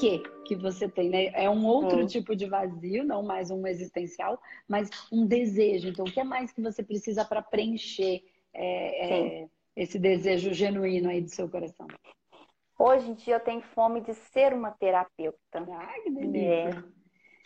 que que você tem, né? É um outro tipo de vazio, não mais um existencial, mas um desejo. Então, o que é mais que você precisa para preencher é, é, esse desejo genuíno aí do seu coração? Hoje em dia eu tenho fome de ser uma terapeuta. Ai, que delícia. É.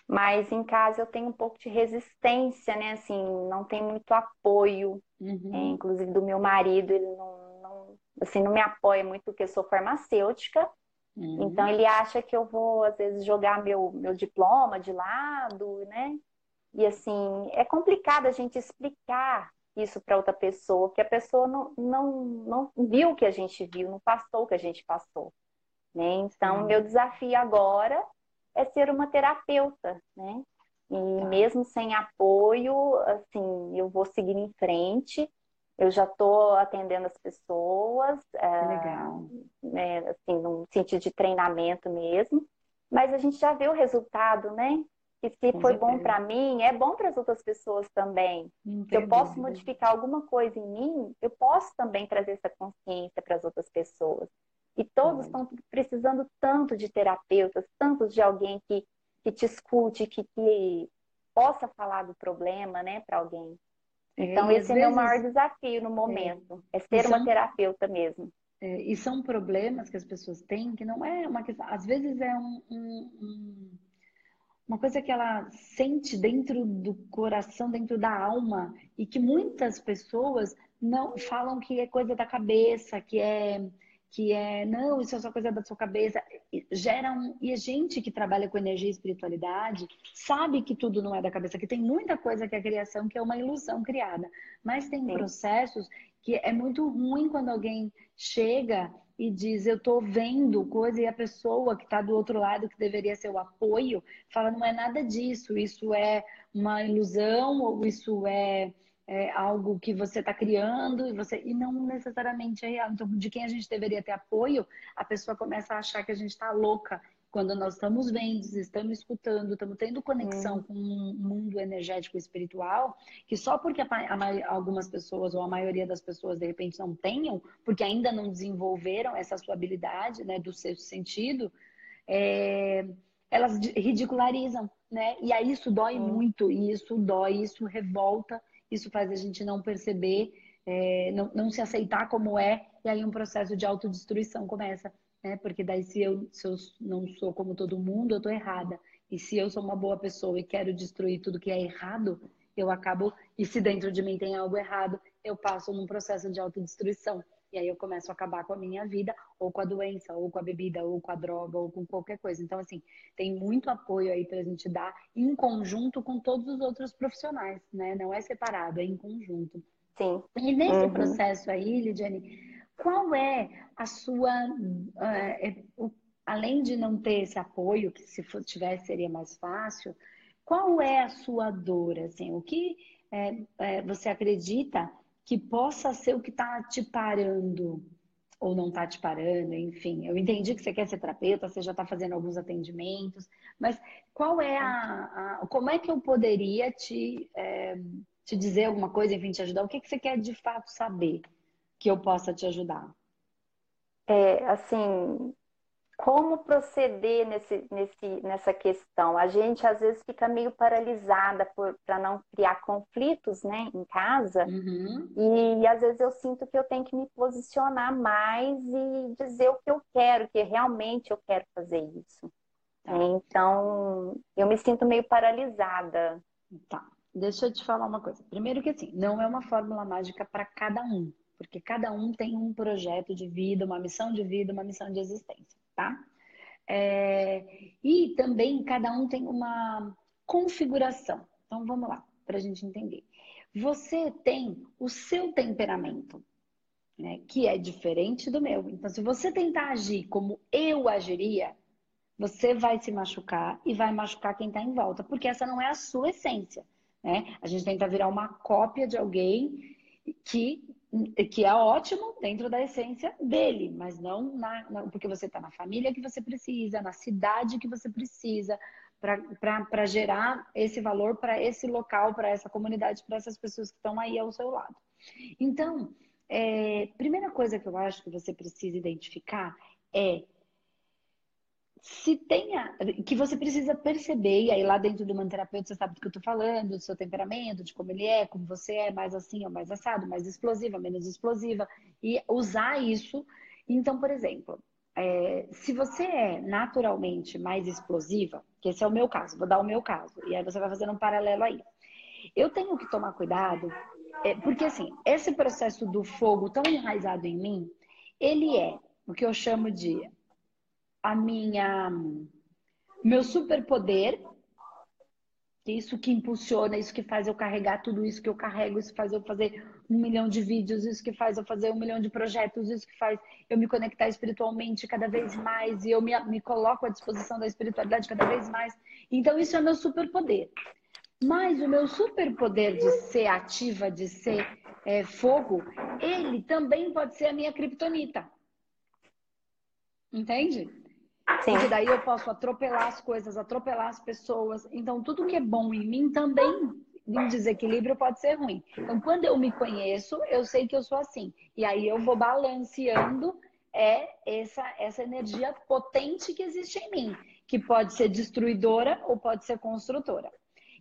Mas em casa eu tenho um pouco de resistência, né? Assim, não tem muito apoio. Uhum. É, inclusive do meu marido, ele não, não, assim, não me apoia muito porque eu sou farmacêutica. Uhum. Então ele acha que eu vou, às vezes, jogar meu, meu diploma de lado, né? E assim, é complicado a gente explicar isso para outra pessoa, porque a pessoa não, não, não viu o que a gente viu, não passou o que a gente passou. Né? Então, uhum. meu desafio agora é ser uma terapeuta, né? E tá. mesmo sem apoio, assim, eu vou seguir em frente. Eu já estou atendendo as pessoas, é, legal, né, assim, num sentido de treinamento mesmo. Mas a gente já vê o resultado, né? E se Com foi certeza. bom para mim, é bom para as outras pessoas também. Se eu posso modificar alguma coisa em mim, eu posso também trazer essa consciência para as outras pessoas. E todos estão precisando tanto de terapeutas, tanto de alguém que, que te escute, que, que possa falar do problema, né, para alguém. É, então, esse é vezes... meu maior desafio no momento, é, é ser são... uma terapeuta mesmo. É, e são problemas que as pessoas têm que não é uma questão. Às vezes é um, um, um, uma coisa que ela sente dentro do coração, dentro da alma, e que muitas pessoas não falam que é coisa da cabeça, que é que é, não, isso é só coisa da sua cabeça, gera um... E a gente que trabalha com energia e espiritualidade sabe que tudo não é da cabeça, que tem muita coisa que é criação, que é uma ilusão criada. Mas tem Sim. processos que é muito ruim quando alguém chega e diz, eu tô vendo coisa, e a pessoa que está do outro lado, que deveria ser o apoio, fala, não é nada disso, isso é uma ilusão, ou isso é é algo que você está criando e você e não necessariamente é real. Então, de quem a gente deveria ter apoio, a pessoa começa a achar que a gente está louca quando nós estamos vendo, estamos escutando, estamos tendo conexão hum. com um mundo energético e espiritual, que só porque a, a, algumas pessoas ou a maioria das pessoas de repente não tenham, porque ainda não desenvolveram essa sua habilidade, né, do seu sentido, é, elas ridicularizam, né? E aí isso dói hum. muito, e isso dói, isso revolta isso faz a gente não perceber, é, não, não, se aceitar como é, e aí um processo de autodestruição começa, né? Porque daí se eu, se eu não sou como todo mundo, eu tô errada. E se eu sou uma boa pessoa e quero destruir tudo que é errado, eu acabo, e se dentro de mim tem algo errado, eu passo num processo de autodestruição. E aí eu começo a acabar com a minha vida, ou com a doença, ou com a bebida, ou com a droga, ou com qualquer coisa. Então, assim, tem muito apoio aí pra gente dar em conjunto com todos os outros profissionais, né? Não é separado, é em conjunto. Sim. E nesse uhum. processo aí, Lidiane, qual é a sua. Uh, além de não ter esse apoio, que se tivesse seria mais fácil, qual é a sua dor? Assim, o que é, é, você acredita que possa ser o que está te parando ou não está te parando, enfim. Eu entendi que você quer ser terapeuta, você já está fazendo alguns atendimentos, mas qual é a, a, como é que eu poderia te, é, te dizer alguma coisa, enfim, te ajudar? O que, que você quer de fato saber que eu possa te ajudar? É, assim, como proceder nesse, nesse, nessa questão? A gente às vezes fica meio paralisada para não criar conflitos né, em casa, uhum. e, e, às vezes eu sinto que eu tenho que me posicionar mais e dizer o que eu quero, que realmente eu quero fazer isso. Tá. Então, eu me sinto meio paralisada. Tá. Deixa eu te falar uma coisa. Primeiro que assim, não é uma fórmula mágica para cada um, porque cada um tem um projeto de vida, uma missão de vida, uma missão de existência tá? É, e também cada um tem uma configuração. Então vamos lá, para a gente entender. Você tem o seu temperamento, né, que é diferente do meu. Então, se você tentar agir como eu agiria, você vai se machucar e vai machucar quem está em volta, porque essa não é a sua essência. Né? A gente tenta virar uma cópia de alguém que que é ótimo dentro da essência dele, mas não, na, não porque você está na família que você precisa, na cidade que você precisa, para gerar esse valor para esse local, para essa comunidade, para essas pessoas que estão aí ao seu lado. Então, é, primeira coisa que eu acho que você precisa identificar é se tenha, que você precisa perceber, e aí lá dentro do manterapeuta você sabe do que eu tô falando, do seu temperamento, de como ele é, como você é, mais assim ou mais assado, mais explosiva, menos explosiva, e usar isso. Então, por exemplo, é, se você é naturalmente mais explosiva, que esse é o meu caso, vou dar o meu caso, e aí você vai fazendo um paralelo aí. Eu tenho que tomar cuidado, é, porque assim, esse processo do fogo tão enraizado em mim, ele é o que eu chamo de a minha meu superpoder, isso que impulsiona, isso que faz eu carregar tudo isso que eu carrego, isso faz eu fazer um milhão de vídeos, isso que faz eu fazer um milhão de projetos, isso que faz eu me conectar espiritualmente cada vez mais e eu me, me coloco à disposição da espiritualidade cada vez mais. Então, isso é meu superpoder. Mas o meu superpoder de ser ativa, de ser é, fogo, ele também pode ser a minha criptonita. Entende? Sim. Porque daí eu posso atropelar as coisas, atropelar as pessoas. Então, tudo que é bom em mim também, em desequilíbrio, pode ser ruim. Então, quando eu me conheço, eu sei que eu sou assim. E aí eu vou balanceando é essa, essa energia potente que existe em mim, que pode ser destruidora ou pode ser construtora.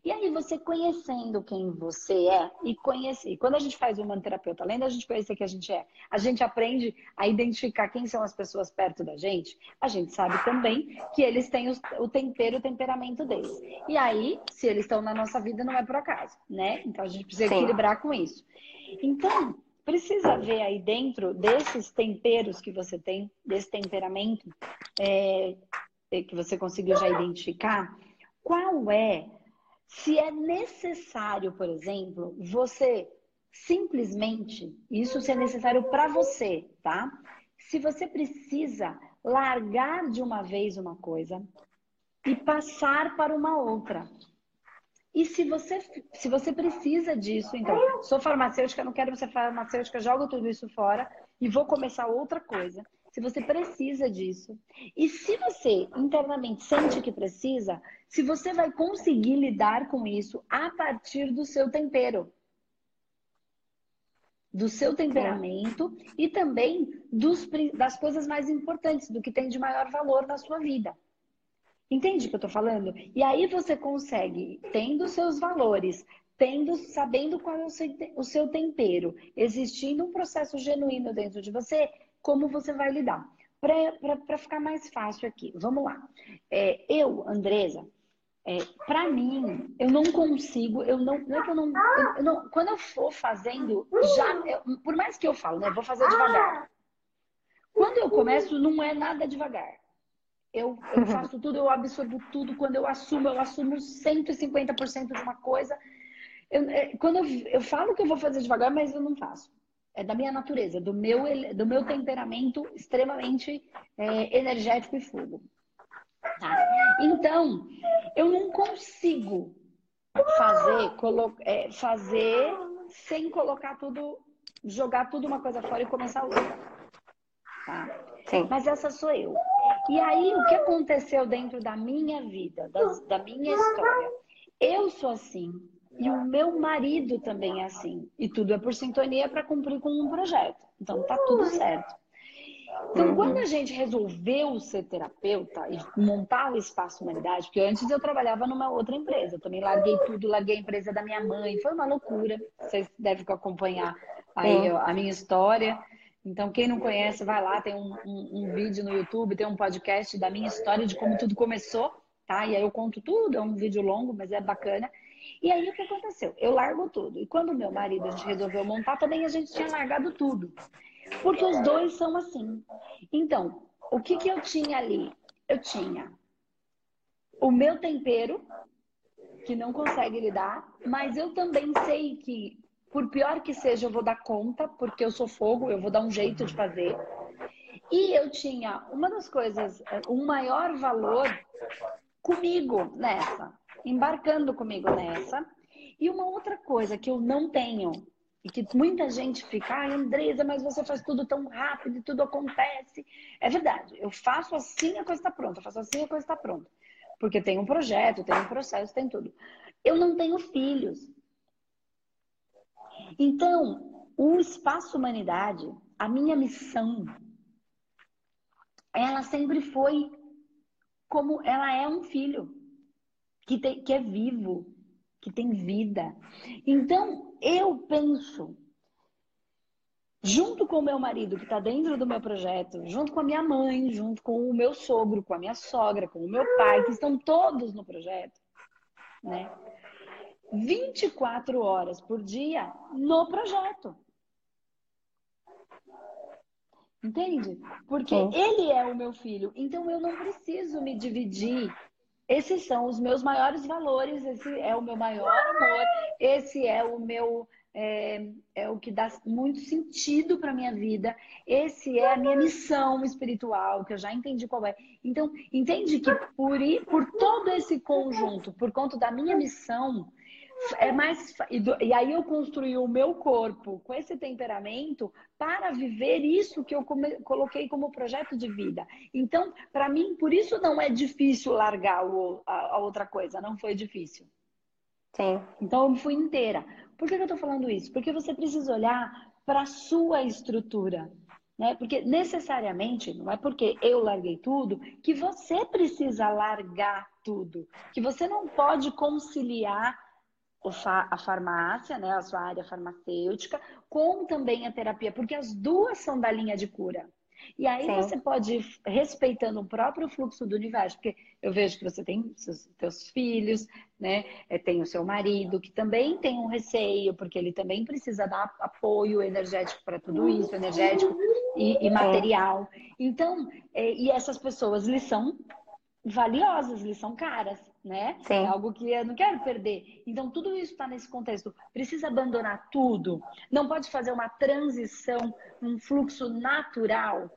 E aí você conhecendo quem você é e conhecer. Quando a gente faz uma terapeuta, além da gente conhecer quem a gente é, a gente aprende a identificar quem são as pessoas perto da gente. A gente sabe também que eles têm o tempero, o temperamento deles. E aí, se eles estão na nossa vida, não é por acaso, né? Então a gente precisa Sim. equilibrar com isso. Então, precisa ver aí dentro desses temperos que você tem, desse temperamento é, que você conseguiu já identificar, qual é se é necessário, por exemplo, você simplesmente, isso se é necessário para você, tá? Se você precisa largar de uma vez uma coisa e passar para uma outra. E se você, se você precisa disso, então, sou farmacêutica, não quero ser farmacêutica, jogo tudo isso fora e vou começar outra coisa se você precisa disso. E se você internamente sente que precisa, se você vai conseguir lidar com isso a partir do seu tempero. Do seu temperamento e também dos, das coisas mais importantes, do que tem de maior valor na sua vida. Entende o que eu tô falando? E aí você consegue, tendo seus valores, tendo, sabendo qual é o seu, o seu tempero, existindo um processo genuíno dentro de você, como você vai lidar. Para ficar mais fácil aqui, vamos lá. É, eu, Andresa, é, para mim, eu não consigo, eu não, não é que eu não, eu, eu não quando eu for fazendo, já, eu, por mais que eu falo, né, vou fazer devagar. Quando eu começo, não é nada devagar. Eu, eu faço tudo, eu absorvo tudo. Quando eu assumo, eu assumo 150% de uma coisa. Eu, é, quando eu, eu falo que eu vou fazer devagar, mas eu não faço é da minha natureza, do meu, do meu temperamento extremamente é, energético e fogo. Tá? Então, eu não consigo fazer, é, fazer sem colocar tudo, jogar tudo uma coisa fora e começar outra. Tá? Sim. Mas essa sou eu. E aí, o que aconteceu dentro da minha vida, da, da minha história? Eu sou assim, e o meu marido também é assim. E tudo é por sintonia para cumprir com um projeto. Então tá tudo certo. Então, uhum. quando a gente resolveu ser terapeuta e montar o Espaço Humanidade, porque antes eu trabalhava numa outra empresa, eu também larguei tudo, larguei a empresa da minha mãe, foi uma loucura. Vocês devem acompanhar aí a minha história. Então, quem não conhece, vai lá, tem um, um, um, vídeo no YouTube, tem um podcast da minha história de como tudo começou, tá? E aí eu conto tudo, é um vídeo longo, mas é bacana. E aí o que aconteceu? Eu largo tudo. E quando meu marido a gente resolveu montar, também a gente tinha largado tudo. Porque os dois são assim. Então, o que, que eu tinha ali? Eu tinha o meu tempero, que não consegue lidar, mas eu também sei que, por pior que seja, eu vou dar conta, porque eu sou fogo, eu vou dar um jeito de fazer. E eu tinha uma das coisas, um maior valor comigo nessa embarcando comigo nessa. E uma outra coisa que eu não tenho, e que muita gente fica, ah, Andresa, mas você faz tudo tão rápido e tudo acontece. É verdade, eu faço assim a coisa está pronta, eu faço assim a coisa está pronta. Porque tem um projeto, tem um processo, tem tudo. Eu não tenho filhos. Então, o espaço humanidade, a minha missão, ela sempre foi como ela é um filho que, tem, que é vivo, que tem vida. Então, eu penso, junto com o meu marido, que está dentro do meu projeto, junto com a minha mãe, junto com o meu sogro, com a minha sogra, com o meu pai, que estão todos no projeto, né? 24 horas por dia no projeto. Entende? Porque ele é o meu filho. Então eu não preciso me dividir. Esses são os meus maiores valores, esse é o meu maior amor, esse é o meu é, é o que dá muito sentido para minha vida. Esse é a minha missão espiritual, que eu já entendi qual é. Então, entende que por, por todo esse conjunto, por conta da minha missão, é mais e aí eu construí o meu corpo com esse temperamento para viver isso que eu coloquei como projeto de vida. Então, para mim, por isso não é difícil largar o, a, a, outra coisa, não foi difícil. Sim. Então eu fui inteira. Por que eu estou falando isso? Porque você precisa olhar para a sua estrutura. Né? Porque necessariamente, não é porque eu larguei tudo, que você precisa largar tudo. Que você não pode conciliar a farmácia, né, a sua área farmacêutica, com também a terapia, porque as duas são da linha de cura. E aí Sim. você pode ir respeitando o próprio fluxo do universo, porque eu vejo que você tem seus teus filhos, né? É, tem o seu marido, que também tem um receio, porque ele também precisa dar apoio energético para tudo isso, energético e, e material. Então, é, e essas pessoas, eles são valiosas, eles são caras, né? Sim. É algo que eu não quero perder. Então, tudo isso está nesse contexto. Precisa abandonar tudo. Não pode fazer uma transição, um fluxo natural,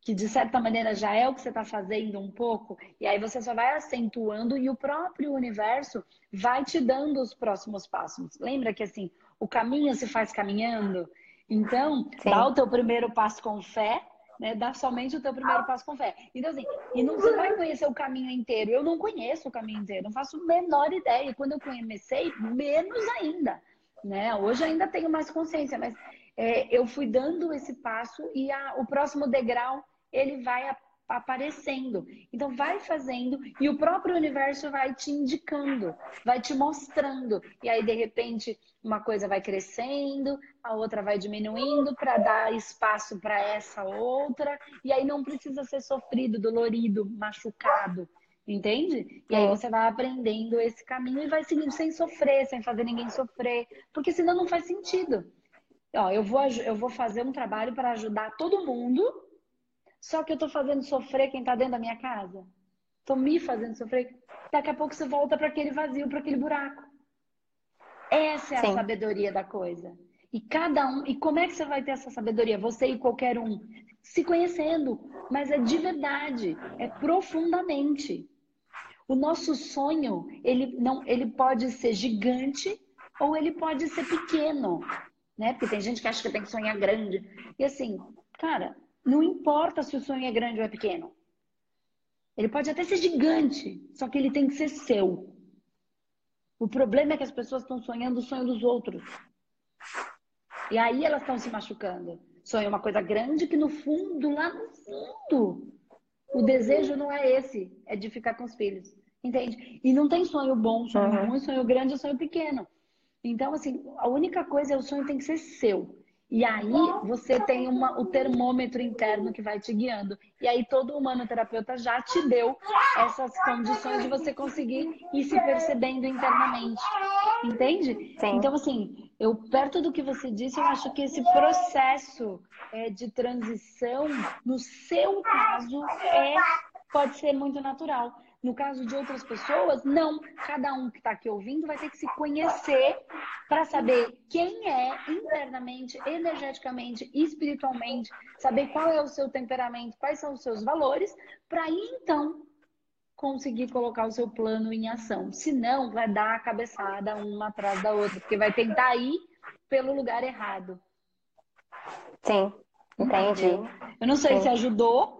que de certa maneira já é o que você está fazendo um pouco, e aí você só vai acentuando e o próprio universo vai te dando os próximos passos. Lembra que assim, o caminho se faz caminhando? Então, Sim. dá o teu primeiro passo com fé né? Dá somente o teu primeiro passo com fé. Então, assim, e não, você vai conhecer o caminho inteiro. Eu não conheço o caminho inteiro, não faço a menor ideia. E quando eu comecei, menos ainda. Né? Hoje ainda tenho mais consciência, mas é, eu fui dando esse passo e a, o próximo degrau ele vai aparecendo. Então vai fazendo e o próprio universo vai te indicando, vai te mostrando. E aí de repente uma coisa vai crescendo, a outra vai diminuindo para dar espaço para essa outra, e aí não precisa ser sofrido, dolorido, machucado. Entende? E aí é. você vai aprendendo esse caminho e vai seguindo sem sofrer, sem fazer ninguém sofrer, porque senão não faz sentido. Ó, eu vou, eu vou fazer um trabalho para ajudar todo mundo, só que eu tô fazendo sofrer quem tá dentro da minha casa. Tô me fazendo sofrer. Daqui a pouco você volta para aquele vazio, para aquele buraco. Essa é a Sim. sabedoria da coisa. E cada um, e como é que você vai ter essa sabedoria? Você e qualquer um se conhecendo, mas é de verdade, é profundamente. O nosso sonho, ele não, ele pode ser gigante ou ele pode ser pequeno, né? Porque tem gente que acha que tem que sonhar grande. E assim, cara, não importa se o sonho é grande ou é pequeno. Ele pode até ser gigante, só que ele tem que ser seu. O problema é que as pessoas estão sonhando o sonho dos outros. E aí elas estão se machucando. Sonho é uma coisa grande que no fundo, lá no fundo, o desejo não é esse, é de ficar com os filhos. Entende? E não tem sonho bom, sonho uhum. ruim, sonho grande ou sonho pequeno. Então, assim, a única coisa é o sonho tem que ser seu. E aí você tem uma, o termômetro interno que vai te guiando. E aí todo humanoterapeuta já te deu essas condições de você conseguir ir se percebendo internamente. Entende? Sim. Então, assim, eu perto do que você disse, eu acho que esse processo é, de transição, no seu caso, é pode ser muito natural. No caso de outras pessoas, não. Cada um que está aqui ouvindo vai ter que se conhecer para saber quem é internamente, energeticamente, espiritualmente, saber qual é o seu temperamento, quais são os seus valores, para aí então conseguir colocar o seu plano em ação. Senão, vai dar a cabeçada uma atrás da outra, porque vai tentar ir pelo lugar errado. Sim, entendi. Eu não sei sim. se ajudou,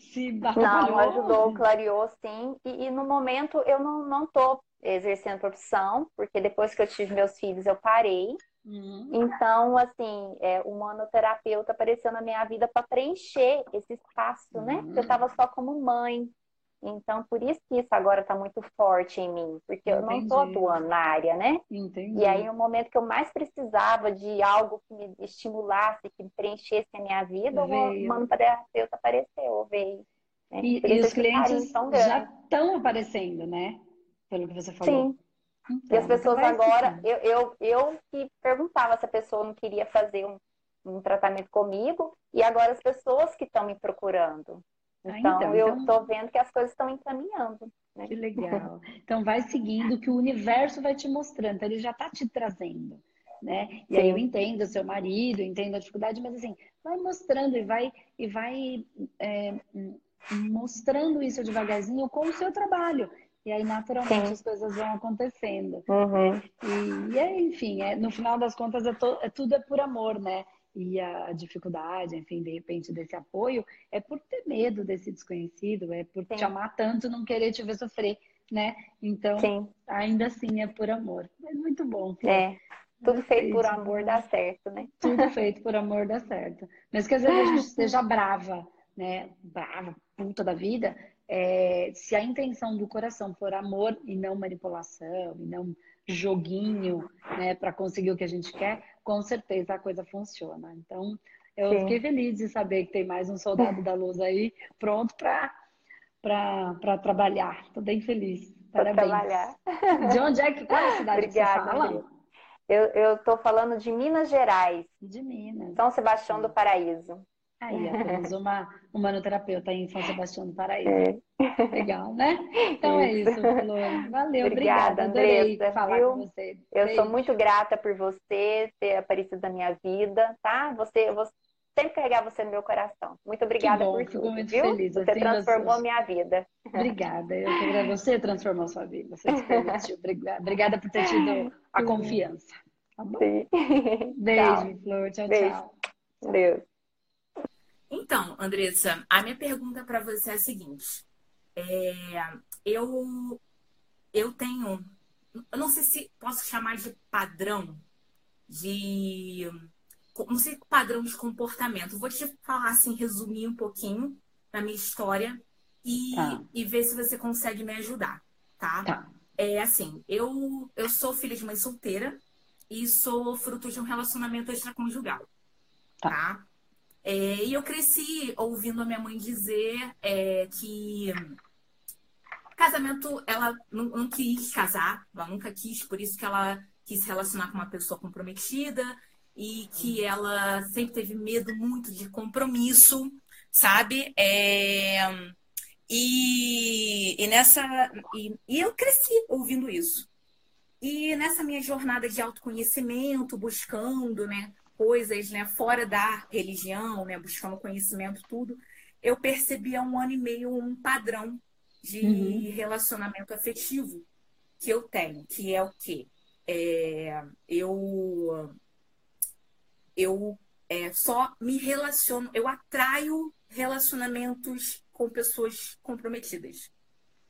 se Não, ajudou, clareou sim. E, e, no momento eu não, não tô exercendo profissão, porque depois que eu tive meus filhos eu parei. Uhum. Então, assim, é, o manoterapeuta apareceu na minha vida para preencher esse espaço, né? uhum. né? Eu estava só como mãe. Então, por isso que isso agora está muito forte em mim, porque Entendi. eu não estou atuando na área, né? Entendi. E aí, no momento que eu mais precisava de algo que me estimulasse, que preenchesse a minha vida, veio. o manoterapeuta apareceu, veio. Né? E, e os clientes já estão aparecendo, né? Pelo que você falou. Sim. Então, e as pessoas agora, eu, eu, eu que perguntava se a pessoa não queria fazer um, um tratamento comigo, e agora as pessoas que estão me procurando. Ah, então, então, eu estou então... vendo que as coisas estão encaminhando. Né? Que legal. Então, vai seguindo que o universo vai te mostrando, então, ele já está te trazendo. Né? E Sim. aí eu entendo o seu marido, entendo a dificuldade, mas assim, vai mostrando e vai, e vai é, mostrando isso devagarzinho com o seu trabalho. E aí, naturalmente, Sim. as coisas vão acontecendo. Uhum. E, e é, enfim, é, no final das contas, é, to, é, tudo é por amor, né? E a dificuldade, enfim, de repente desse apoio, é por ter medo desse desconhecido, é por Sim. te amar tanto, não querer te ver sofrer, né? Então, Sim. ainda assim é por amor. É muito bom. É. Tudo feito por amor dá certo, né? Tudo feito por amor dá certo. Mas que às vezes a gente seja brava, né? Brava, puta da vida. É, se a intenção do coração for amor e não manipulação, e não joguinho, né, para conseguir o que a gente quer, com certeza a coisa funciona. Então, eu Sim. fiquei feliz de saber que tem mais um soldado da luz aí pronto para trabalhar. Estou bem feliz. Parabéns. Trabalhar. De onde é que qual é a cidade Obrigada, que você fala? Eu estou falando de Minas Gerais. De Minas. São Sebastião do Paraíso. Aí, temos uma humanoterapeuta em São Sebastião do Paraíso. É. Legal, né? Então é isso, Flor. Valeu, obrigada. obrigada Adorei Andressa, falar viu? com você. Eu Beijo. sou muito grata por você ter aparecido na minha vida, tá? Você, eu vou sempre carregar você no meu coração. Muito obrigada bom, por tudo, muito viu? Feliz. Você assim, transformou a minha vida. Obrigada. Eu você transformou a sua vida. Você se permitiu. Obrigada por ter tido a confiança. Tá bom? Sim. Beijo, tchau. Flor. Tchau, Beijo. tchau. Deus. Então, Andressa, a minha pergunta para você é a seguinte: é, eu, eu tenho, eu não sei se posso chamar de padrão de, não sei padrão de comportamento. Vou te falar assim, resumir um pouquinho da minha história e, tá. e ver se você consegue me ajudar, tá? tá? É assim, eu, eu sou filha de mãe solteira e sou fruto de um relacionamento extraconjugal, tá? tá? É, e eu cresci ouvindo a minha mãe dizer é, que casamento, ela não, não, quis casar, ela nunca quis, por isso que ela quis se relacionar com uma pessoa comprometida e que ela sempre teve medo muito de compromisso, sabe? É, e, e nessa. E, e eu cresci ouvindo isso. E nessa minha jornada de autoconhecimento, buscando, né? coisas, né, fora da religião, né, buscando conhecimento, tudo, eu percebi há um ano e meio um padrão de uhum. relacionamento afetivo que eu tenho, que é o quê? É, eu eu é, só me relaciono, eu atraio relacionamentos com pessoas comprometidas,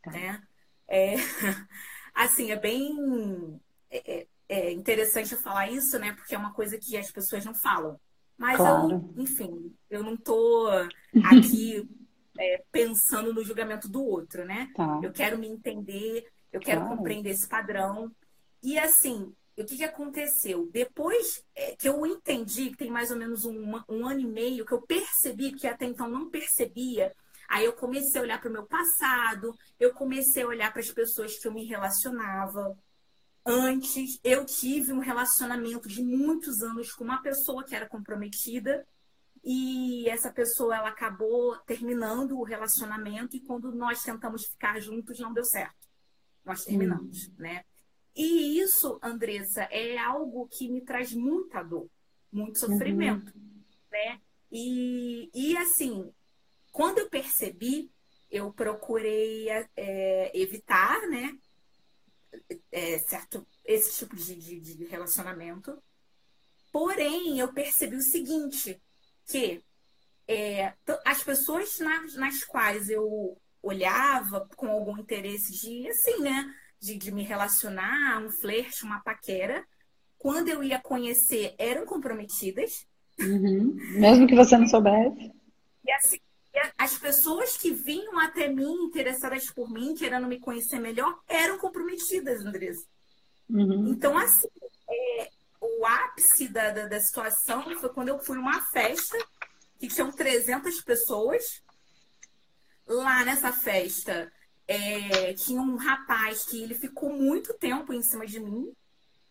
tá. né? É, assim, é bem é, é é interessante falar isso, né? Porque é uma coisa que as pessoas não falam. Mas claro. eu, enfim, eu não tô aqui é, pensando no julgamento do outro, né? Tá. Eu quero me entender, eu quero claro. compreender esse padrão. E assim, o que, que aconteceu? Depois é, que eu entendi, que tem mais ou menos um, um ano e meio, que eu percebi, que até então não percebia, aí eu comecei a olhar para o meu passado, eu comecei a olhar para as pessoas que eu me relacionava. Antes, eu tive um relacionamento de muitos anos com uma pessoa que era comprometida e essa pessoa ela acabou terminando o relacionamento e quando nós tentamos ficar juntos não deu certo. Nós terminamos, hum. né? E isso, Andressa, é algo que me traz muita dor, muito sofrimento, uhum. né? E, e assim, quando eu percebi, eu procurei é, evitar, né? é, certo esse tipo de, de, de, relacionamento. Porém, eu percebi o seguinte, que é, as pessoas nas, nas quais eu olhava com algum interesse de, assim, né, de, de me relacionar, um flerte, uma paquera, quando eu ia conhecer, eram comprometidas. Uhum. Mesmo que você não soubesse. E assim, as pessoas que vinham até mim, interessadas por mim, querendo me conhecer melhor, eram comprometidas, Andressa. Uhum. Então, assim, é, o ápice da, da, da, situação foi quando eu fui numa festa que tinham 300 pessoas. Lá nessa festa, é, tinha um rapaz que ele ficou muito tempo em cima de mim,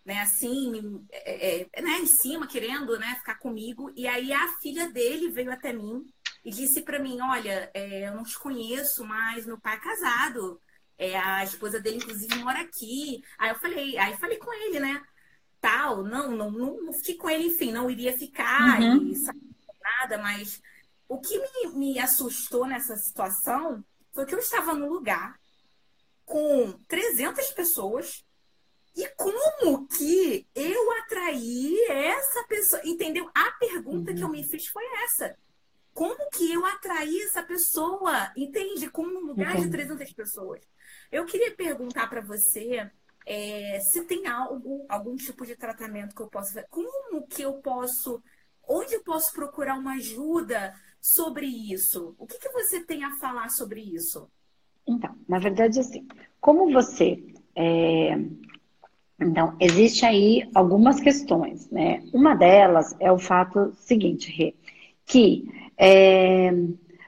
né? Assim, é, é, né? em cima, querendo né? ficar comigo. E aí a filha dele veio até mim e disse para mim: Olha, é, eu não te conheço, mas meu pai é casado. É, a esposa dele, inclusive, mora aqui. Aí eu falei, aí falei com ele, né? Tal, não, não, não, não fiquei com ele, enfim, não iria ficar uhum. e nada, mas o que me, me assustou nessa situação foi que eu estava no lugar com 300 pessoas e como que eu atraí essa pessoa? Entendeu? A pergunta uhum. que eu me fiz foi essa. Como que eu atraí essa pessoa? Entende? Como um lugar uhum. de 300 pessoas. Eu queria perguntar para você é, se tem algo, algum tipo de tratamento que eu possa fazer. Como que eu posso, onde eu posso procurar uma ajuda sobre isso? O que, que você tem a falar sobre isso? Então, na verdade, assim, como você. É... Então, existe aí algumas questões, né? Uma delas é o fato seguinte, Rê, que é,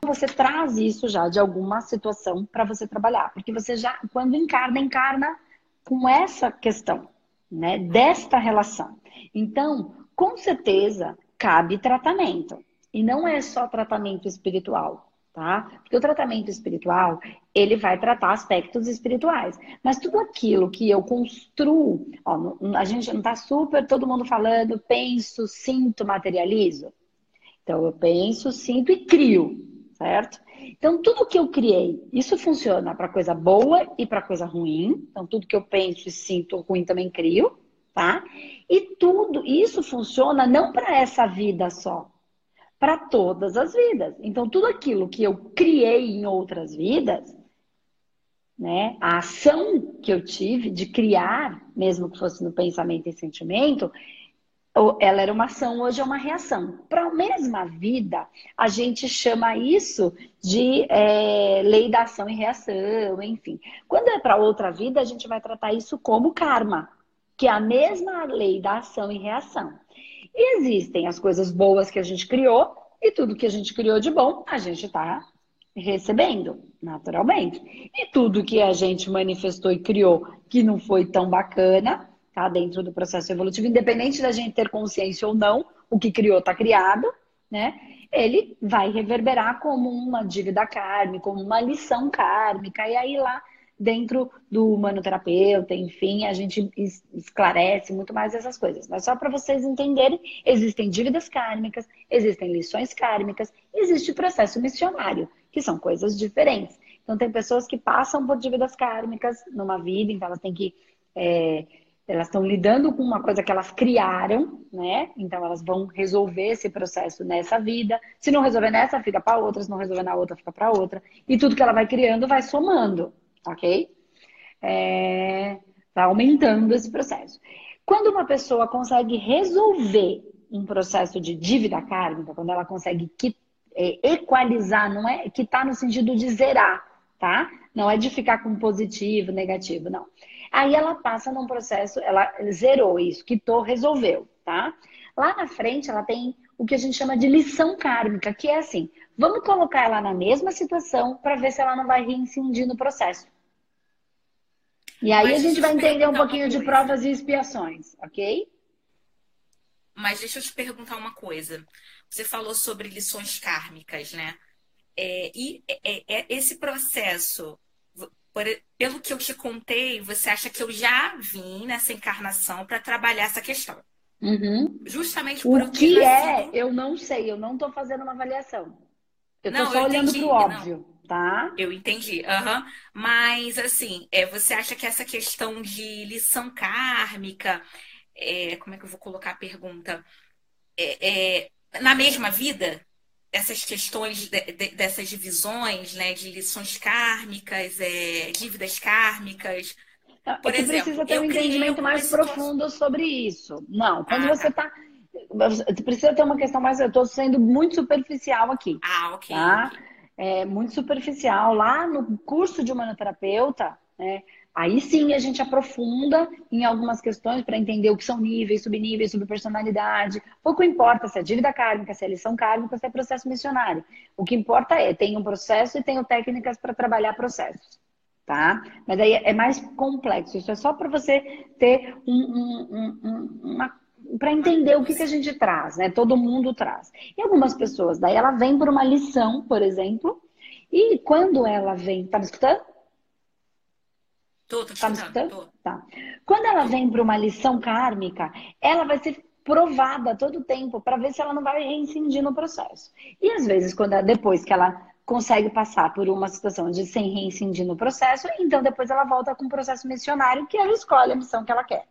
você traz isso já de alguma situação para você trabalhar, porque você já, quando encarna, encarna com essa questão, né, desta relação. Então, com certeza, cabe tratamento. E não é só tratamento espiritual, tá? Porque o tratamento espiritual, ele vai tratar aspectos espirituais. Mas tudo aquilo que eu construo, ó, a gente não tá super, todo mundo falando, penso, sinto, materializo. Então, eu penso, sinto e crio certo? Então, tudo que eu criei, isso funciona para coisa boa e para coisa ruim. Então, tudo que eu penso e sinto ruim também crio, tá? E tudo isso funciona não para essa vida só, para todas as vidas. Então, tudo aquilo que eu criei em outras vidas, né? A ação que eu tive de criar, mesmo que fosse no pensamento e sentimento, ela era uma ação, hoje é uma reação. Para a mesma vida, a gente chama isso de é, lei da ação e reação, enfim. Quando é para outra vida, a gente vai tratar isso como karma, que é a mesma lei da ação e reação. E existem as coisas boas que a gente criou, e tudo que a gente criou de bom, a gente está recebendo, naturalmente. E tudo que a gente manifestou e criou que não foi tão bacana, tá? Dentro do processo evolutivo, independente da gente ter consciência ou não, o que criou está criado, né? Ele vai reverberar como uma dívida kármica, como uma lição kármica, e aí lá dentro do humanoterapeuta, enfim, a gente esclarece muito mais essas coisas. Mas só para vocês entenderem, existem dívidas kármicas, existem lições kármicas, existe processo missionário, que são coisas diferentes. Então, tem pessoas que passam por dívidas kármicas numa vida, então elas têm que é, elas estão lidando com uma coisa que elas criaram, né? Então elas vão resolver esse processo nessa vida. Se não resolver nessa, fica para outra. Se não resolver na outra, fica para outra. E tudo que ela vai criando vai somando, ok? É... Vai aumentando esse processo. Quando uma pessoa consegue resolver um processo de dívida kármica, quando ela consegue é, equalizar, não é que tá no sentido de zerar, tá? Não é de ficar com positivo, negativo, não. Aí ela passa num processo, ela zerou isso, quitou, resolveu, tá? Lá na frente ela tem o que a gente chama de lição kármica, que é assim: vamos colocar ela na mesma situação para ver se ela não vai reincidir no processo. E aí Mas a gente vai entender um pouquinho de provas e expiações, ok? Mas deixa eu te perguntar uma coisa. Você falou sobre lições kármicas, né? É, e é, é, esse processo por, pelo que eu te contei, você acha que eu já vim nessa encarnação para trabalhar essa questão. Uhum. Justamente por o que é, eu não sei, eu não estou fazendo uma avaliação. Eu estou só olhando para o óbvio, não. tá? Eu entendi. Uhum. Mas, assim, é, você acha que essa questão de lição kármica, é, como é que eu vou colocar a pergunta? É, é na mesma vida, essas questões de, de, dessas divisões, né, de lições kármicas, é, dívidas kármicas. Por é exemplo, precisa ter um entendimento mais profundo sobre isso. Não, quando ah, você está tá. Precisa ter uma questão mais. Eu estou sendo muito superficial aqui. Ah, ok. Tá? é, muito superficial. Lá no curso de humanoterapeuta, né, aí sim a gente aprofunda em algumas questões para entender o que são níveis, subníveis, subpersonalidade. Pouco importa se é dívida kármica, se é lição kármica, se é processo missionário. O que importa é, tem um processo e tenho técnicas para trabalhar processos. Tá? Mas aí é mais complexo. Isso é só para você ter um, um, um, para entender o que, que a gente traz, né? Todo mundo traz. E algumas pessoas, daí ela vem por uma lição, por exemplo, e quando ela vem, tá me escutando? Tô, tô tá me escutando? Tô. Tá. Quando ela vem para uma lição kármica, ela vai ser provada todo o tempo para ver se ela não vai reincidir no processo. E às vezes, quando ela, depois que ela consegue passar por uma situação de sem reincidir no processo, então depois ela volta com o processo missionário que ela escolhe a missão que ela quer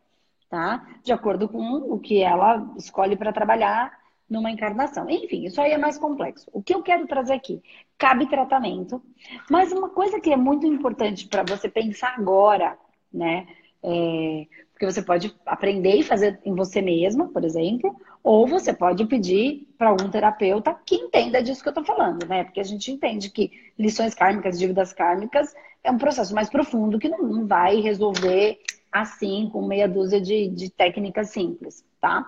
tá? De acordo com o que ela escolhe para trabalhar numa encarnação. Enfim, isso aí é mais complexo. O que eu quero trazer aqui? Cabe tratamento, mas uma coisa que é muito importante para você pensar agora, né? É, porque você pode aprender e fazer em você mesma, por exemplo, ou você pode pedir para algum terapeuta que entenda disso que eu estou falando, né? Porque a gente entende que lições kármicas, dívidas kármicas, é um processo mais profundo que não, vai resolver assim, com meia dúzia de, de técnicas simples, tá?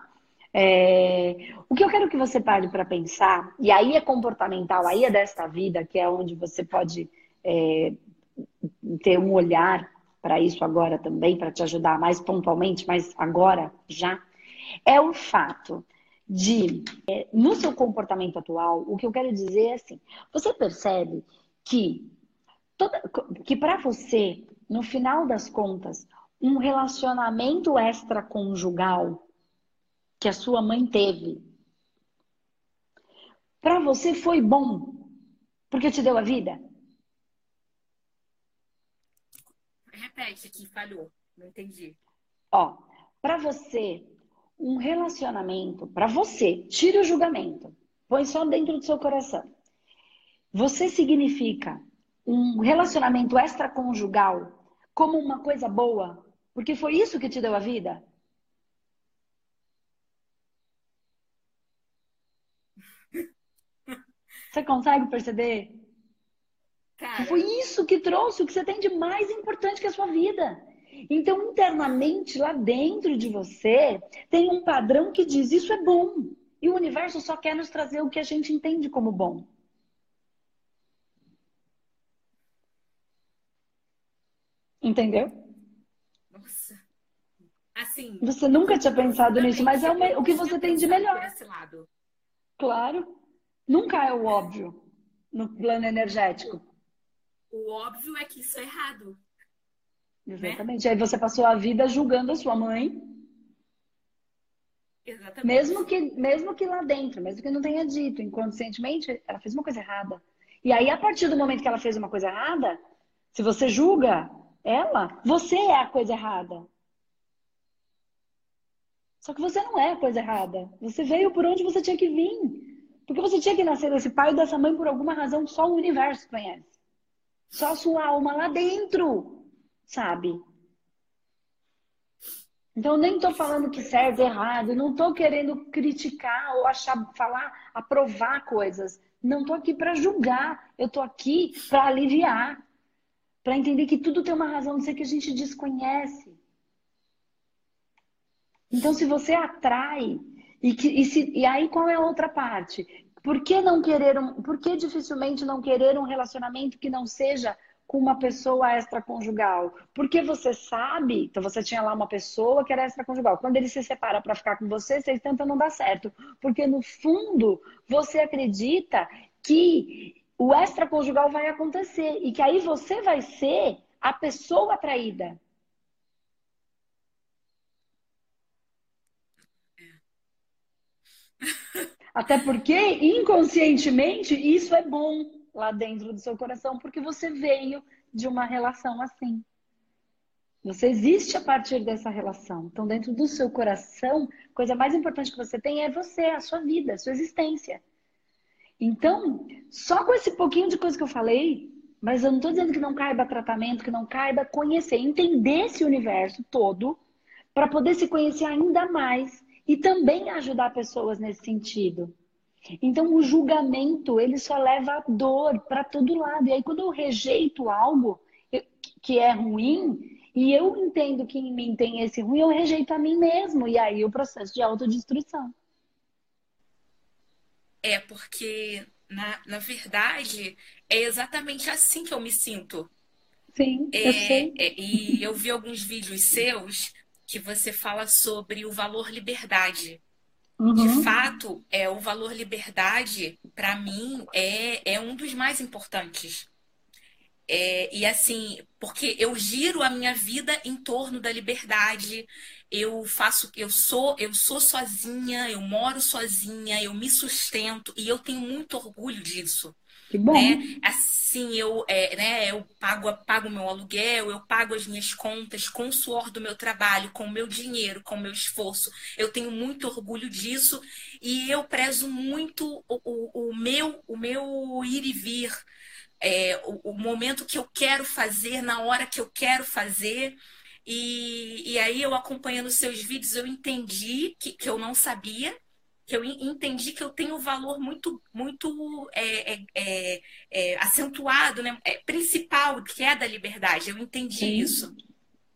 É, o que eu quero que você pare para pensar, e aí é comportamental, aí é desta vida, que é onde você pode é, ter um olhar para isso agora também, para te ajudar mais pontualmente, mas agora já, é o fato de, é, no seu comportamento atual, o que eu quero dizer é assim: você percebe que, que para você, no final das contas, um relacionamento extraconjugal que a sua mãe teve, para você foi bom porque te deu a vida? Repete aqui, falhou. Não entendi. Ó, para você, um relacionamento, para você, tira o julgamento, põe só dentro do seu coração. Você significa um relacionamento extraconjugal como uma coisa boa porque foi isso que te deu a vida? Você consegue perceber? Cara... Foi isso que trouxe o que você tem de mais importante que a sua vida. Então, internamente, lá dentro de você, tem um padrão que diz: isso é bom. E o universo só quer nos trazer o que a gente entende como bom. Entendeu? Assim. Você nunca tinha pensado nisso, mas é o, o que você tem de melhor. Claro. Nunca é o óbvio no plano energético. O óbvio é que isso é errado. Exatamente. Né? Aí você passou a vida julgando a sua mãe. Exatamente. Mesmo que, mesmo que lá dentro, mesmo que não tenha dito, inconscientemente, ela fez uma coisa errada. E aí, a partir do momento que ela fez uma coisa errada, se você julga ela, você é a coisa errada. Só que você não é a coisa errada. Você veio por onde você tinha que vir. Porque você tinha que nascer desse pai e dessa mãe por alguma razão só o universo conhece. Só a sua alma lá dentro, sabe? Então, nem estou falando que certo, errado, não estou querendo criticar ou achar, falar, aprovar coisas. Não estou aqui para julgar, eu estou aqui para aliviar, para entender que tudo tem uma razão de ser que a gente desconhece. Então, se você atrai, e, que, e, se, e aí qual é a outra parte? Por que não querer um, por que dificilmente não querer um relacionamento que não seja com uma pessoa extraconjugal? Porque você sabe, então você tinha lá uma pessoa que era extraconjugal. Quando ele se separa para ficar com você, vocês tentam não dar certo. Porque no fundo, você acredita que o extraconjugal vai acontecer e que aí você vai ser a pessoa atraída. Até porque, inconscientemente, isso é bom lá dentro do seu coração, porque você veio de uma relação assim. Você existe a partir dessa relação. Então, dentro do seu coração, a coisa mais importante que você tem é você, a sua vida, a sua existência. Então, só com esse pouquinho de coisa que eu falei, mas eu não estou dizendo que não caiba tratamento, que não caiba conhecer, entender esse universo todo, para poder se conhecer ainda mais e também ajudar pessoas nesse sentido. Então, o julgamento, ele só leva a dor para todo lado. E aí, quando eu rejeito algo que é ruim, e eu entendo que em mim tem esse ruim, eu rejeito a mim mesmo. E aí, o processo de autodestruição. É, porque, na, na verdade, é exatamente assim que eu me sinto. Sim, é, eu sei. É, e eu vi alguns vídeos seus que você fala sobre o valor liberdade. Uhum. De fato, é o valor liberdade, para mim, é, é um dos mais importantes. É, e assim, porque eu giro a minha vida em torno da liberdade. Eu faço, eu sou, eu sou sozinha, eu moro sozinha, eu me sustento e eu tenho muito orgulho disso. Que bom. Né? Assim, eu, é, né, eu pago, pago meu aluguel, eu pago as minhas contas com o suor do meu trabalho, com o meu dinheiro, com o meu esforço. Eu tenho muito orgulho disso e eu prezo muito o, o, o meu, o meu ir e vir, é, o, o momento que eu quero fazer, na hora que eu quero fazer. E, e aí, eu acompanhando seus vídeos, eu entendi que, que eu não sabia, que eu entendi que eu tenho um valor muito, muito é, é, é, é, acentuado, né? É, principal, que é da liberdade. Eu entendi Sim. isso.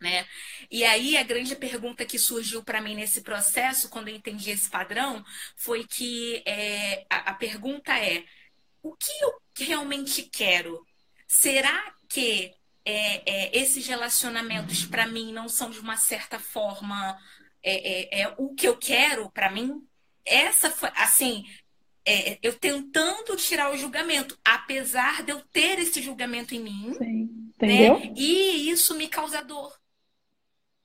Né? E aí a grande pergunta que surgiu para mim nesse processo, quando eu entendi esse padrão, foi que é, a, a pergunta é: o que eu realmente quero? Será que esses relacionamentos para mim não são de uma certa forma é, é, é o que eu quero para mim? Essa foi, assim, é, eu tentando tirar o julgamento, apesar de eu ter esse julgamento em mim, Sim. Entendeu? Né? E isso me causa dor.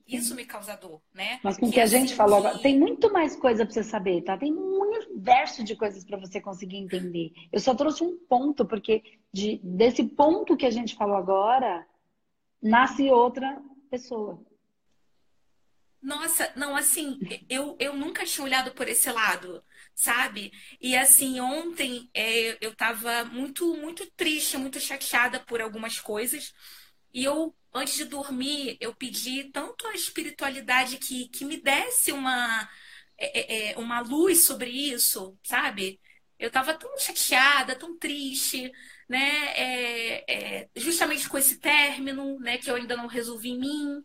Isso me causa dor, né? Mas com o que, a gente falou agora, tem muito mais coisa para você saber, tá? Tem um universo de coisas para você conseguir entender. Eu só trouxe um ponto, porque de, desse ponto que a gente falou agora, nasce outra pessoa. Nossa, não, assim, eu, eu nunca tinha olhado por esse lado, sabe? E assim, ontem é, eu tava muito, muito triste, muito chateada por algumas coisas. E eu, antes de dormir, eu pedi tanto a espiritualidade que, que me desse uma, é, é, é uma luz sobre isso, sabe? Eu tava tão chateada, tão triste, né? É, é, justamente com esse término, né? Que eu ainda não resolvi em mim.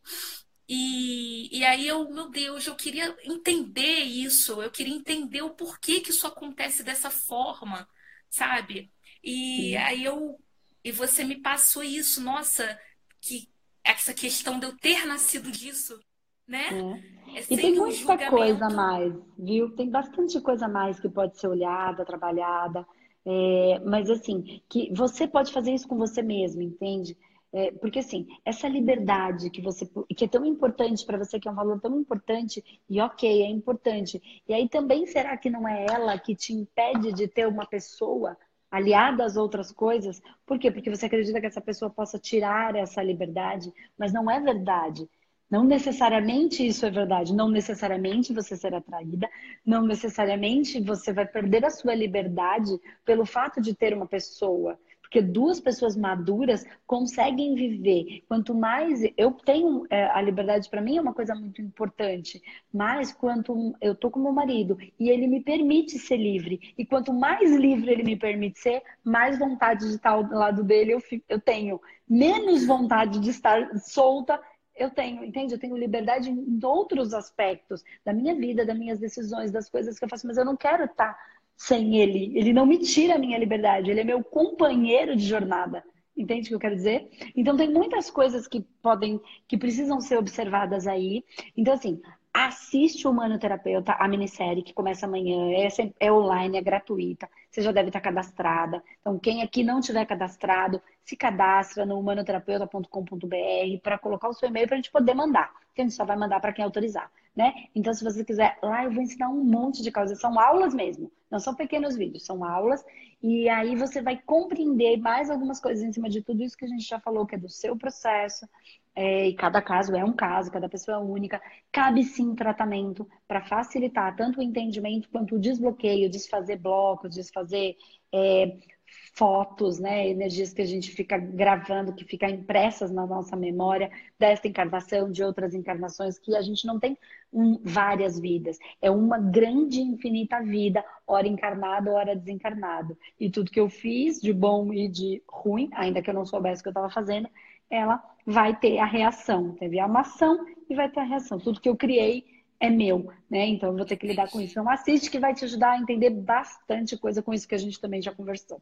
E, e aí eu, meu Deus, eu queria entender isso, eu queria entender o porquê que isso acontece dessa forma, sabe? E Sim. aí eu e você me passou isso, nossa, que essa questão de eu ter nascido disso, né? É. É e tem muita julgamento. coisa a mais, viu? Tem bastante coisa a mais que pode ser olhada, trabalhada. É, mas assim, que você pode fazer isso com você mesmo, entende? É, porque assim, essa liberdade que você que é tão importante para você, que é um valor tão importante, e ok, é importante. E aí também será que não é ela que te impede de ter uma pessoa aliada às outras coisas? Por quê? Porque você acredita que essa pessoa possa tirar essa liberdade, mas não é verdade. Não necessariamente isso é verdade, não necessariamente você será traída, não necessariamente você vai perder a sua liberdade pelo fato de ter uma pessoa. Porque duas pessoas maduras conseguem viver. Quanto mais eu tenho é, a liberdade para mim é uma coisa muito importante, mas quanto eu tô com meu marido e ele me permite ser livre e quanto mais livre ele me permite ser, mais vontade de estar ao lado dele eu, eu tenho, menos vontade de estar solta eu tenho, entende? Eu tenho liberdade em outros aspectos da minha vida, das minhas decisões, das coisas que eu faço, mas eu não quero estar sem ele. Ele não me tira a minha liberdade, ele é meu companheiro de jornada. Entende o que eu quero dizer? Então tem muitas coisas que podem, que precisam ser observadas aí. Então, assim, assiste o Humanoterapeuta, a minissérie que começa amanhã, é, é online, é gratuita, você já deve estar cadastrada. Então, quem aqui não tiver cadastrado, se cadastra no humanoterapeuta.com.br para colocar o seu e-mail para a gente poder mandar. Que a gente só vai mandar para quem autorizar né? Então, se você quiser, lá eu vou ensinar um monte de coisas. São aulas mesmo, não são pequenos vídeos, são aulas. E aí você vai compreender mais algumas coisas em cima de tudo isso que a gente já falou, que é do seu processo. É, e cada caso é um caso, cada pessoa é única. Cabe sim tratamento para facilitar tanto o entendimento quanto o desbloqueio, desfazer blocos, desfazer é, fotos, né, energias que a gente fica gravando, que ficam impressas na nossa memória desta encarnação, de outras encarnações, que a gente não tem um, várias vidas. É uma grande, infinita vida, hora encarnado, hora desencarnado. E tudo que eu fiz, de bom e de ruim, ainda que eu não soubesse o que eu estava fazendo, ela vai ter a reação. Teve a ação e vai ter a reação. Tudo que eu criei é meu, né? Então eu vou ter que lidar com isso. Então assiste que vai te ajudar a entender bastante coisa com isso que a gente também já conversou.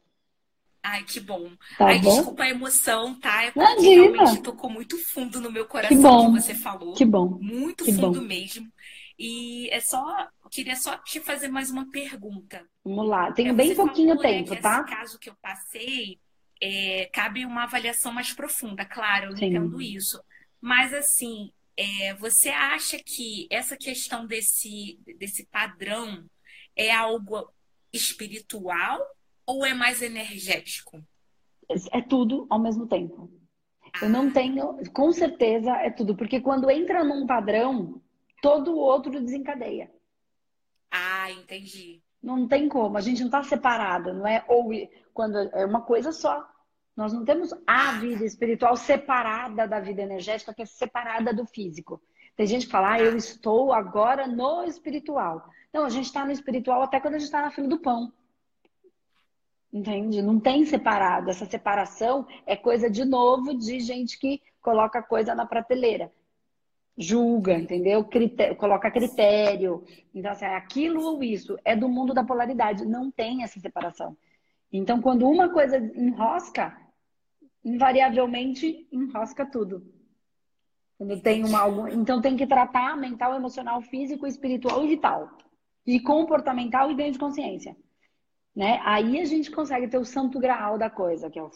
Ai, que bom. Tá Ai, bom? desculpa a emoção, tá? É porque Imagina. realmente tocou muito fundo no meu coração que, bom. que você falou. Que bom. Muito que fundo bom. mesmo. E é só, queria só te fazer mais uma pergunta. Vamos lá, tenho é, bem pouquinho falou, tempo, né, tá? Esse caso que eu passei, é, cabe uma avaliação mais profunda, claro, eu Sim. entendo isso. Mas assim, é, você acha que essa questão desse, desse padrão é algo espiritual ou é mais energético? É tudo ao mesmo tempo. Eu não ah. tenho, com certeza é tudo, porque quando entra num padrão, todo o outro desencadeia. Ah, entendi. Não tem como, a gente não está separado, não é ou quando é uma coisa só. Nós não temos a vida espiritual separada da vida energética, que é separada do físico. Tem gente que fala, ah, eu estou agora no espiritual. Não, a gente está no espiritual até quando a gente está na fila do pão. Entende? Não tem separado. Essa separação é coisa de novo de gente que coloca coisa na prateleira. Julga, entendeu? Critério, coloca critério. Então, assim, aquilo ou isso é do mundo da polaridade. Não tem essa separação. Então, quando uma coisa enrosca, invariavelmente enrosca tudo. Quando tem uma, algum... Então tem que tratar mental, emocional, físico, espiritual e vital. E comportamental e ganho de consciência. Né? Aí a gente consegue ter o santo graal da coisa, que é o.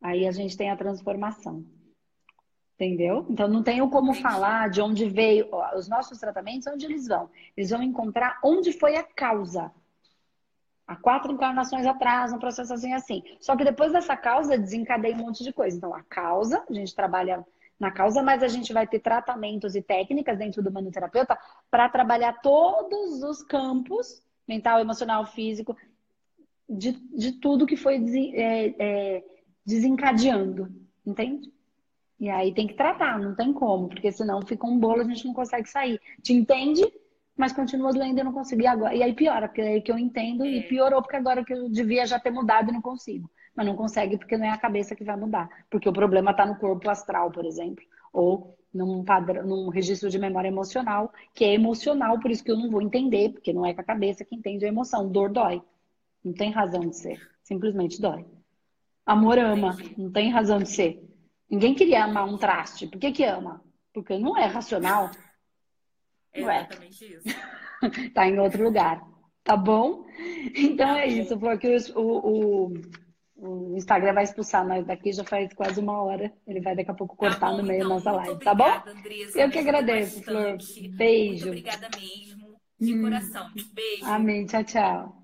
Aí a gente tem a transformação. Entendeu? Então não tenho como falar de onde veio. Os nossos tratamentos, onde eles vão? Eles vão encontrar onde foi a causa. Há quatro encarnações atrás, um processo assim assim. Só que depois dessa causa desencadeia um monte de coisa. Então, a causa, a gente trabalha na causa, mas a gente vai ter tratamentos e técnicas dentro do manoterapeuta para trabalhar todos os campos mental, emocional, físico, de, de tudo que foi é, é, desencadeando, entende? E aí tem que tratar, não tem como, porque senão fica um bolo, a gente não consegue sair. Te entende, mas continua doendo e eu não consegui agora. E aí piora, porque é aí que eu entendo e é. piorou, porque agora que eu devia já ter mudado e não consigo. Mas não consegue porque não é a cabeça que vai mudar. Porque o problema está no corpo astral, por exemplo. Ou num, padrão, num registro de memória emocional, que é emocional, por isso que eu não vou entender, porque não é com a cabeça que entende a emoção. Dor dói. Não tem razão de ser. Simplesmente dói. Amor ama. Não tem razão de ser. Ninguém queria amar um traste. Por que, que ama? Porque não é racional. É exatamente isso. tá em outro lugar. Tá bom? Então é isso. Porque o, o, o Instagram vai expulsar nós daqui já faz quase uma hora. Ele vai daqui a pouco tá cortar tá bom, no meio então, da nossa live, obrigada, tá bom? Andressa, Eu que agradeço, Flor. Beijo. Muito obrigada mesmo. De hum. coração. Beijo. Amém. Tchau, tchau.